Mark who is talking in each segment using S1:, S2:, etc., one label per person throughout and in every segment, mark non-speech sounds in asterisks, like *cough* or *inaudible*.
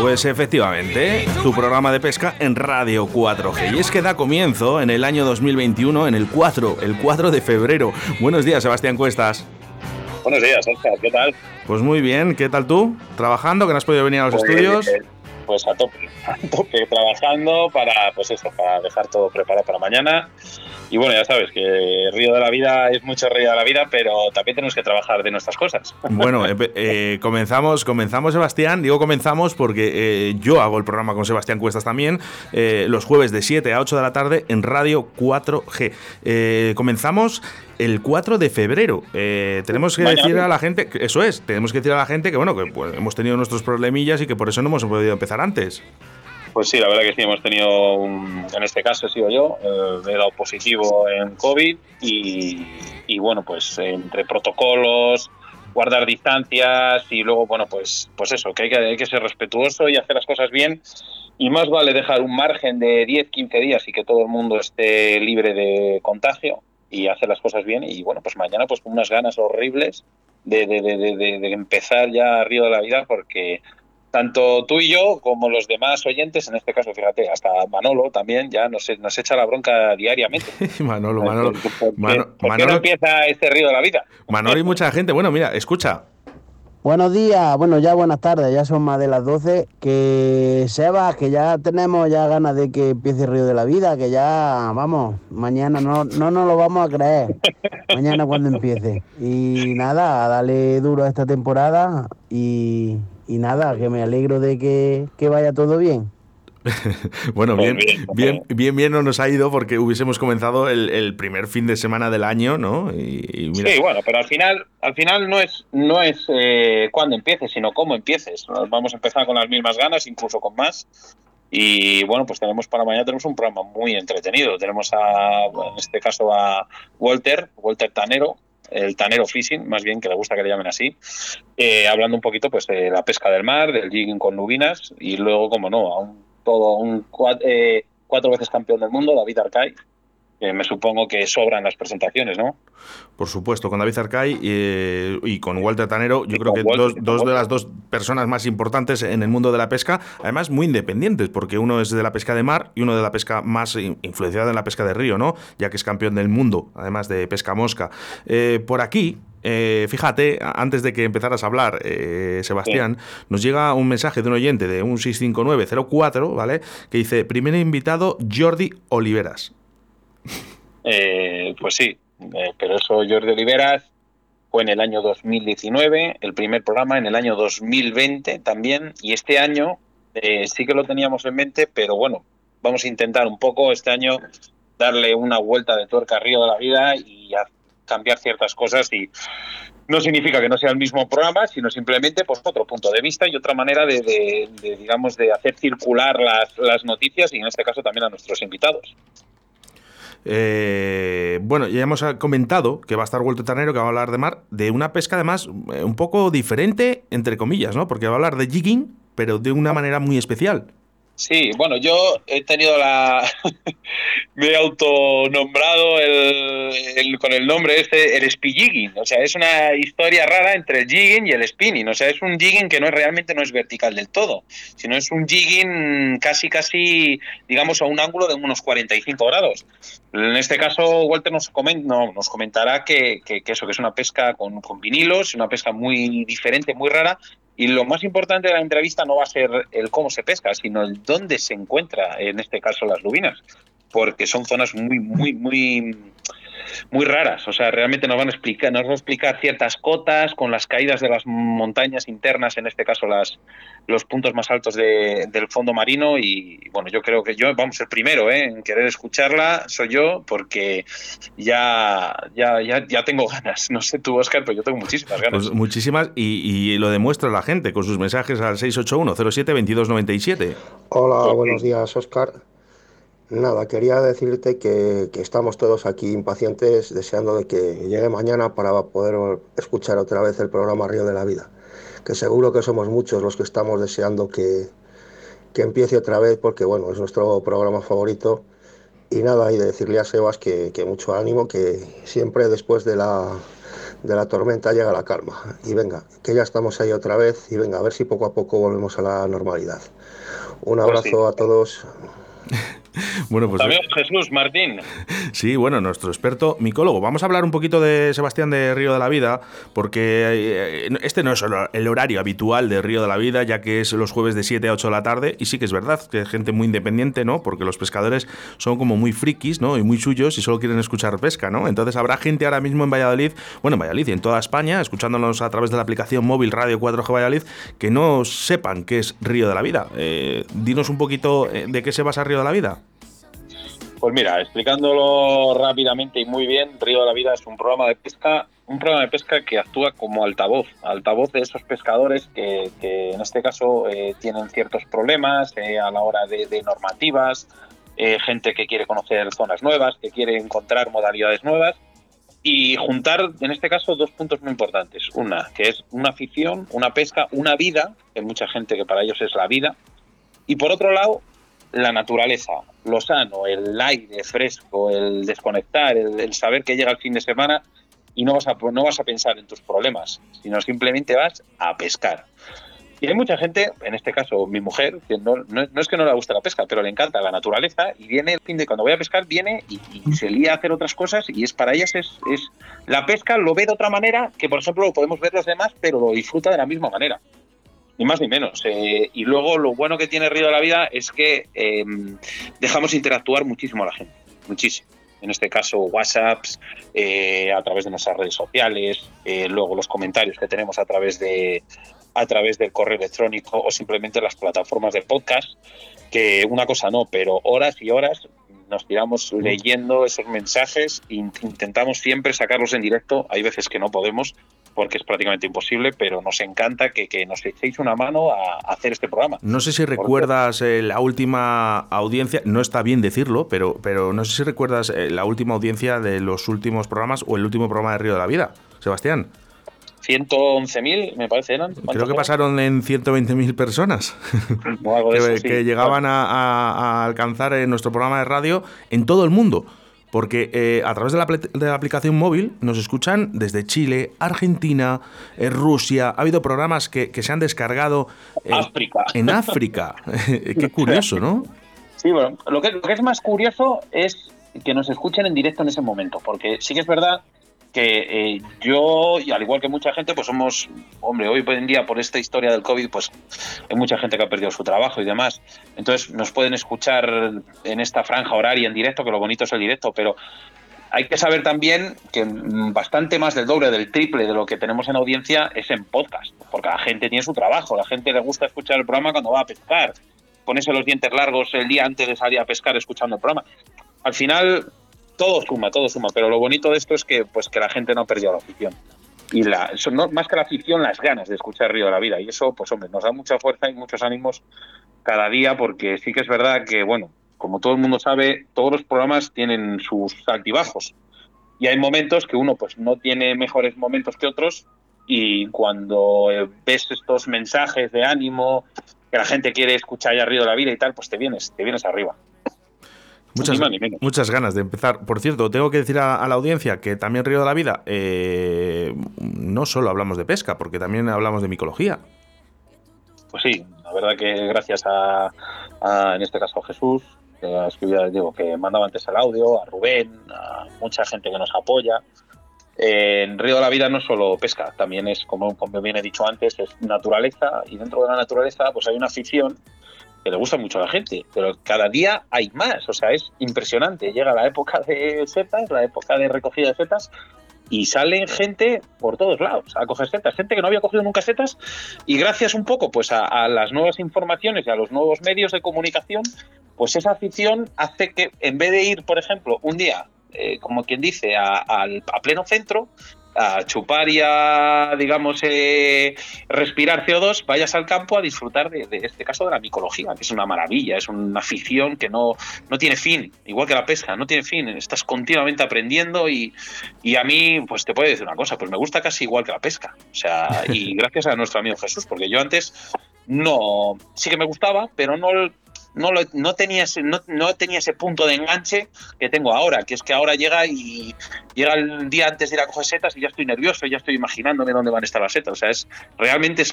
S1: Pues efectivamente, tu programa de pesca en Radio 4G. Y es que da comienzo en el año 2021, en el 4, el 4 de febrero. Buenos días, Sebastián Cuestas.
S2: Buenos días, Oscar, ¿qué tal?
S1: Pues muy bien, ¿qué tal tú? ¿Trabajando? ¿Que no has podido venir a los
S2: Pues,
S1: estudios?
S2: eh, Pues a tope, *laughs* a tope trabajando para, pues eso, para dejar todo preparado para mañana. Y bueno, ya sabes que Río de la Vida es mucho Río de la Vida, pero también tenemos que trabajar de nuestras cosas. *laughs*
S1: Bueno, eh, eh, comenzamos, comenzamos, Sebastián. Digo comenzamos porque eh, yo hago el programa con Sebastián Cuestas también, los jueves de 7 a 8 de la tarde en Radio 4G. Eh, comenzamos el 4 de febrero. Eh, tenemos que
S2: Mañana.
S1: decir a la gente, que- eso es, tenemos que decir a la gente que bueno, que pues, hemos tenido nuestros problemillas y que por eso no hemos podido empezar antes.
S2: Pues sí, la verdad que sí, hemos tenido, un- en este caso he sido yo, eh, he dado positivo en COVID y, y bueno, pues entre protocolos, guardar distancias y luego, bueno, pues, pues eso, que hay, que hay que ser respetuoso y hacer las cosas bien. Y más vale dejar un margen de 10, 15 días y que todo el mundo esté libre de contagio y hacer las cosas bien. Y bueno, pues mañana pues con unas ganas horribles de, de, de, empezar ya Río de la Vida porque tanto tú y yo como los demás oyentes, en este caso, fíjate, hasta Manolo también ya nos, nos echa la bronca diariamente. *laughs*
S1: Manolo, Manolo.
S2: ¿Por qué-
S1: Mano-
S2: por qué
S1: Manolo-
S2: no empieza este río de la vida?
S1: Manolo y mucha gente. Bueno, mira, escucha.
S3: Buenos días, bueno, ya buenas tardes, ya son más de las 12. Que Sebas, que ya tenemos ya ganas de que empiece el Río de la Vida, que ya, vamos, mañana no, no nos lo vamos a creer. Mañana cuando empiece. Y nada, a darle duro a esta temporada y, y nada, que me alegro de que, que vaya todo bien. *laughs*
S1: Bueno, bien,
S2: bien,
S1: bien, bien, bien no nos ha ido porque hubiésemos comenzado el, el primer fin de semana del año, ¿no? Y, y mira,
S2: Sí, bueno, pero al final, al final no es, no es eh, cuándo empieces, sino cómo empieces. Vamos a empezar con las mismas ganas, incluso con más. Y bueno, pues tenemos para mañana tenemos un programa muy entretenido. Tenemos a, en este caso a Walter, Walter Tanero, el Tanero Fishing, más bien que le gusta que le llamen así, eh, hablando un poquito pues de la pesca del mar, del jigging con lubinas y luego, como no, a un todo un eh, cuatro veces campeón del mundo, David Arcay, me supongo que sobran las presentaciones, ¿no?
S1: por supuesto, con David Arcay eh, y con Walter Tanero, yo creo que
S2: Walter,
S1: dos, de las dos personas más importantes en el mundo de la pesca, además muy independientes, porque uno es de la pesca de mar y uno de la pesca más in- influenciada en la pesca de río, ¿no? Ya que es campeón del mundo, además de pesca mosca. Eh, por aquí, eh, fíjate, antes de que empezaras a hablar, eh, Sebastián, nos llega un mensaje de un oyente de un 65904, ¿vale? Que dice, primer invitado, Jordi Oliveras.
S2: Eh, pues sí, eh, pero eso Jordi Oliveras fue en el año 2019, el primer programa en el año 2020 también, y este año eh, sí que lo teníamos en mente, pero bueno, vamos a intentar un poco este año darle una vuelta de tuerca a Río de la Vida y a cambiar ciertas cosas y no significa que no sea el mismo programa, sino simplemente pues otro punto de vista y otra manera de, de- digamos de hacer circular las noticias y en este caso también a nuestros invitados.
S1: Eh, bueno, ya hemos comentado que va a estar Vuelto Tanero, que va a hablar de mar, de una pesca además eh, un poco diferente, entre comillas, ¿no? Porque va a hablar de jigging, pero de una manera muy especial.
S2: Sí, bueno, yo he tenido la. *laughs* me he autonombrado el, con el nombre este, el spilligging. O sea, es una historia rara entre el jigging y el spinning. O sea, es un jigging que no es realmente no es vertical del todo, sino es un jigging casi, casi, digamos, a un ángulo de unos 45 grados. En este caso, Walter nos, comen- no, nos comentará que eso, que es una pesca con, con vinilos, una pesca muy diferente, muy rara, y lo más importante de la entrevista no va a ser el cómo se pesca, sino el dónde se encuentra, en este caso, las lubinas, porque son zonas muy, muy, muy, muy raras. O sea, realmente nos van a explicar, nos van a explicar ciertas cotas con las caídas de las montañas internas, en este caso las los puntos más altos de- del fondo marino. Y bueno, yo creo que yo, vamos, el primero ¿eh? en querer escucharla soy yo, porque ya, ya, ya, ya tengo ganas. No sé tú, Oscar, pero yo tengo muchísimas ganas.
S1: Pues muchísimas, y, y lo demuestra la gente con sus mensajes al 681-07-2297.
S4: Hola,
S2: Ok.
S4: buenos días, Oscar.
S5: Nada, quería decirte que, estamos todos aquí impacientes, deseando de que llegue mañana para poder escuchar otra vez el programa Río de la Vida. Que seguro que somos muchos los que estamos deseando que, que empiece otra vez, porque bueno, es nuestro programa favorito. Y nada, y de decirle a Sebas que, que mucho ánimo, que siempre después de la, de la tormenta llega la calma. Y venga, que ya estamos ahí otra vez y venga, a ver si poco a poco volvemos a la normalidad. Un pues abrazo a todos. *laughs* *laughs*
S1: bueno, pues.
S2: También Jesús Martín.
S1: Sí, bueno, nuestro experto micólogo. Vamos a hablar un poquito de Sebastián de Río de la Vida, porque eh, este no es el horario habitual de Río de la Vida, ya que es los jueves de 7 a 8 de la tarde. Y sí que es verdad que es gente muy independiente, ¿no? Porque los pescadores son como muy frikis, ¿no? Y muy suyos y solo quieren escuchar pesca, ¿no? Entonces habrá gente ahora mismo en Valladolid, bueno, en Valladolid y en toda España, escuchándonos a través de la aplicación móvil Radio 4G Valladolid, que no sepan qué es Río de la Vida. Eh, dinos un poquito eh, de qué se basa Río de la Vida.
S2: Pues mira, explicándolo rápidamente y muy bien, Río de la Vida es un programa de pesca, un programa de pesca que actúa como altavoz, altavoz de esos pescadores que, en este caso eh, tienen ciertos problemas eh, a la hora de, normativas, eh, gente que quiere conocer zonas nuevas, que quiere encontrar modalidades nuevas y juntar, en este caso, dos puntos muy importantes. Una, que es una afición, una pesca, una vida, que mucha gente que para ellos es la vida. Y por otro lado, la naturaleza, lo sano, el aire fresco, el desconectar, el, saber que llega el fin de semana y no vas, a, no vas a pensar en tus problemas, sino simplemente vas a pescar. Y hay mucha gente, en este caso mi mujer, que no, es que no le guste la pesca, pero le encanta la naturaleza y viene el fin de cuando voy a pescar, viene y, se lía a hacer otras cosas y es para ellas es, la pesca lo ve de otra manera que por ejemplo lo podemos ver los demás, pero lo disfruta de la misma manera ni más ni menos. Eh, y luego lo bueno que tiene Río de la Vida es que em, dejamos interactuar muchísimo a la gente, muchísimo. En este caso, WhatsApps, eh, a través de nuestras redes sociales, eh, luego los comentarios que tenemos a través de a través del correo electrónico o simplemente las plataformas de podcast, que una cosa no, pero horas y horas nos tiramos leyendo esos mensajes e intentamos siempre sacarlos en directo. Hay veces que no podemos, porque es prácticamente imposible, pero nos encanta que, nos echéis una mano a, hacer este programa.
S1: No sé si recuerdas eh, la última audiencia, no está bien decirlo, pero, pero no sé si recuerdas eh, la última audiencia de los últimos programas o el último programa de Río de la Vida, Sebastián.
S2: 111.000, me parece, eran.
S1: Creo que pasaron en 120.000 personas *laughs* que, llegaban a, alcanzar en nuestro programa de radio en todo el mundo porque eh, a través de la, aplicación móvil nos escuchan desde Chile, Argentina, eh, Rusia. Ha habido programas que, se han descargado
S2: eh, África.
S1: en África. *laughs* Qué curioso, ¿no?
S2: Sí, bueno, lo que, lo que es más curioso es que nos escuchen en directo en ese momento, porque sí que es verdad que eh, yo, y al igual que mucha gente, pues somos, hombre, hoy en día por esta historia del COVID, pues hay mucha gente que ha perdido su trabajo y demás. Entonces nos pueden escuchar en esta franja horaria en directo, que lo bonito es el directo, pero hay que saber también que bastante más del doble, del triple de lo que tenemos en audiencia es en podcast, porque la gente tiene su trabajo, la gente le gusta escuchar el programa cuando va a pescar, ponerse los dientes largos el día antes de salir a pescar escuchando el programa. Al final, todo suma, todo suma, pero lo bonito de esto es que, pues, que la gente no ha perdido la afición. Y la, no, más que la afición, las ganas de escuchar Río de la Vida. Y eso, pues hombre, nos da mucha fuerza y muchos ánimos cada día, porque sí que es verdad que, bueno, como todo el mundo sabe, todos los programas tienen sus altibajos. Y hay momentos que uno pues no tiene mejores momentos que otros y cuando eh, ves estos mensajes de ánimo que la gente quiere escuchar ya Río de la Vida y tal, pues te vienes, te vienes arriba.
S1: Muchas, ganas de empezar. Por cierto, tengo que decir a, la audiencia que también Río de la Vida eh, no solo hablamos de pesca, porque también hablamos de micología.
S2: Pues sí, la verdad que gracias a, en este caso a Jesús, que digo, que mandaba antes el audio, a Rubén, a mucha gente que nos apoya. en Río de la Vida no es solo pesca, también es, como, como bien he dicho antes, es naturaleza y dentro de la naturaleza pues hay una afición que le gusta mucho a la gente, pero cada día hay más, o sea, es impresionante. Llega la época de setas, la época de recogida de setas, y salen gente por todos lados a coger setas, gente que no había cogido nunca setas, y gracias un poco pues a, las nuevas informaciones y a los nuevos medios de comunicación, pues esa afición hace que en vez de ir, por ejemplo, un día, eh, como quien dice, a, pleno centro, a chupar y a, digamos, eh, respirar CO2, vayas al campo a disfrutar de, este caso de la micología, que es una maravilla, es una afición que no, no tiene fin, igual que la pesca, no tiene fin, estás continuamente aprendiendo y, y a mí, pues te puedo decir una cosa, pues me gusta casi igual que la pesca, o sea, y *laughs* gracias a nuestro amigo Jesús, porque yo antes no, sí que me gustaba, pero no no, no, tenía ese, no, tenía ese punto de enganche que tengo ahora, que es que ahora llega y llega el día antes de ir a coger setas y ya estoy nervioso, ya estoy imaginándome dónde van a estar las setas. O sea, es realmente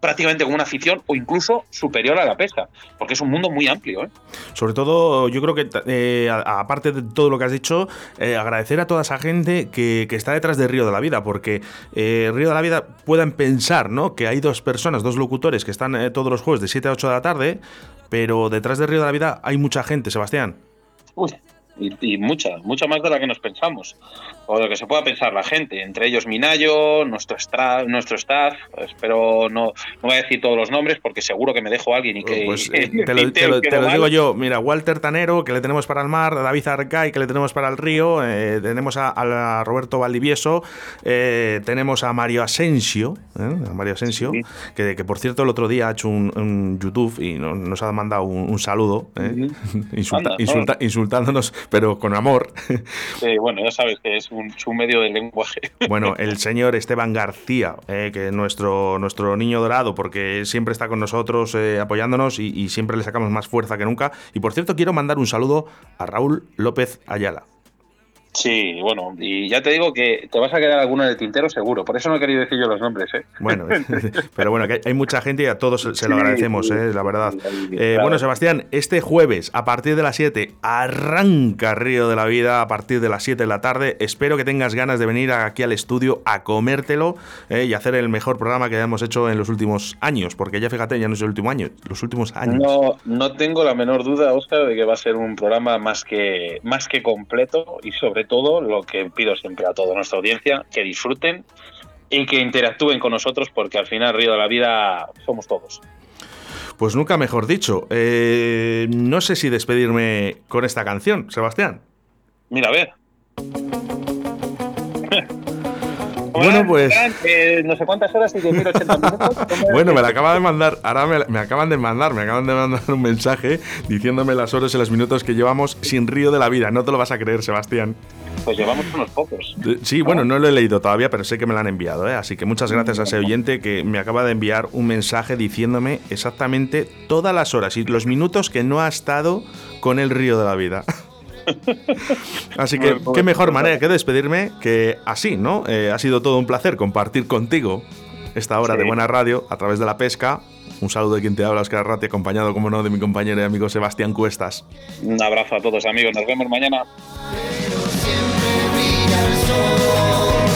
S2: prácticamente como una afición o incluso superior a la pesca, porque es un mundo muy amplio. ¿eh?
S1: Sobre todo, yo creo que, eh, aparte de todo lo que has dicho, eh, agradecer a toda esa gente que, está detrás de Río de la Vida, porque Río de la Vida puedan pensar ¿no? que hay dos personas, dos locutores que están todos los jueves de 7 a 8 de la tarde, pero detrás de Río de la Vida hay mucha gente, Sebastián.
S2: Uy, y, mucha, mucha más de la que nos pensamos, o de lo que se pueda pensar la gente, entre ellos Minayo, nuestro, nuestro staff, espero no, no voy a decir todos los nombres porque seguro que me dejo a alguien y que...
S1: Pues, *laughs* eh, te, lo, digo yo, mira, Walter Tanero, que le tenemos para el mar, David Arcay, que le tenemos para el río, eh, tenemos a, Roberto Valdivieso, eh, tenemos a Mario Asensio, a Mario Asensio, que, que, por cierto el otro día ha hecho un, YouTube y nos, ha mandado un, saludo, *laughs* insultándonos pero con amor.
S2: Sí, bueno, ya sabes que es un, medio de lenguaje.
S1: Bueno, el *laughs* señor Esteban García, eh, que es nuestro, nuestro niño dorado, porque siempre está con nosotros eh, apoyándonos y, y siempre le sacamos más fuerza que nunca. Y por cierto, quiero mandar un saludo a Raúl López Ayala.
S2: Sí, bueno, y ya te digo que te vas a quedar alguno en el tintero seguro, por eso no he querido decir yo los nombres, ¿eh?
S1: Bueno, *laughs* *laughs* pero bueno, que hay mucha gente y a todos se lo agradecemos, ¿eh? la verdad. Eh, bueno, Sebastián, este jueves a partir de las 7 arranca Río de la Vida a partir de las 7 de la tarde. Espero que tengas ganas de venir aquí al estudio a comértelo ¿eh? y hacer el mejor programa que hayamos hecho en los últimos años, porque ya fíjate, ya no es el último año, los últimos años.
S2: No, no tengo la menor duda, Oscar, de que va a ser un programa más que, más que completo y sobre todo lo que pido siempre a toda nuestra audiencia, que disfruten y que interactúen con nosotros porque al final Río de la Vida somos todos.
S1: Pues nunca mejor dicho. Eh, no sé si despedirme con esta canción, Sebastián.
S2: Mira, a ver. *laughs*
S1: Bueno, pues.
S2: no sé cuántas horas y 1080 *laughs* minutos.
S1: bueno, me la acaba de mandar. Ahora me, acaban de mandar, me acaban de mandar un mensaje diciéndome las horas y los minutos que llevamos sin río de la vida. No te lo vas a creer, Sebastián.
S2: Pues llevamos unos pocos.
S1: Sí, bueno, no lo he leído todavía, pero sé que me lo han enviado, ¿eh? Así que muchas gracias a ese oyente que me acaba de enviar un mensaje diciéndome exactamente todas las horas y los minutos que no ha estado con el río de la vida. *laughs* Así que qué mejor manera que despedirme que así, ¿no? Eh, ha sido todo un placer compartir contigo esta hora de buena radio a través de la pesca. Un saludo de quien te habla, Oscar Ratti, acompañado, como no, de mi compañero y amigo Sebastián Cuestas.
S2: Un abrazo a todos, amigos. Nos vemos mañana. amor.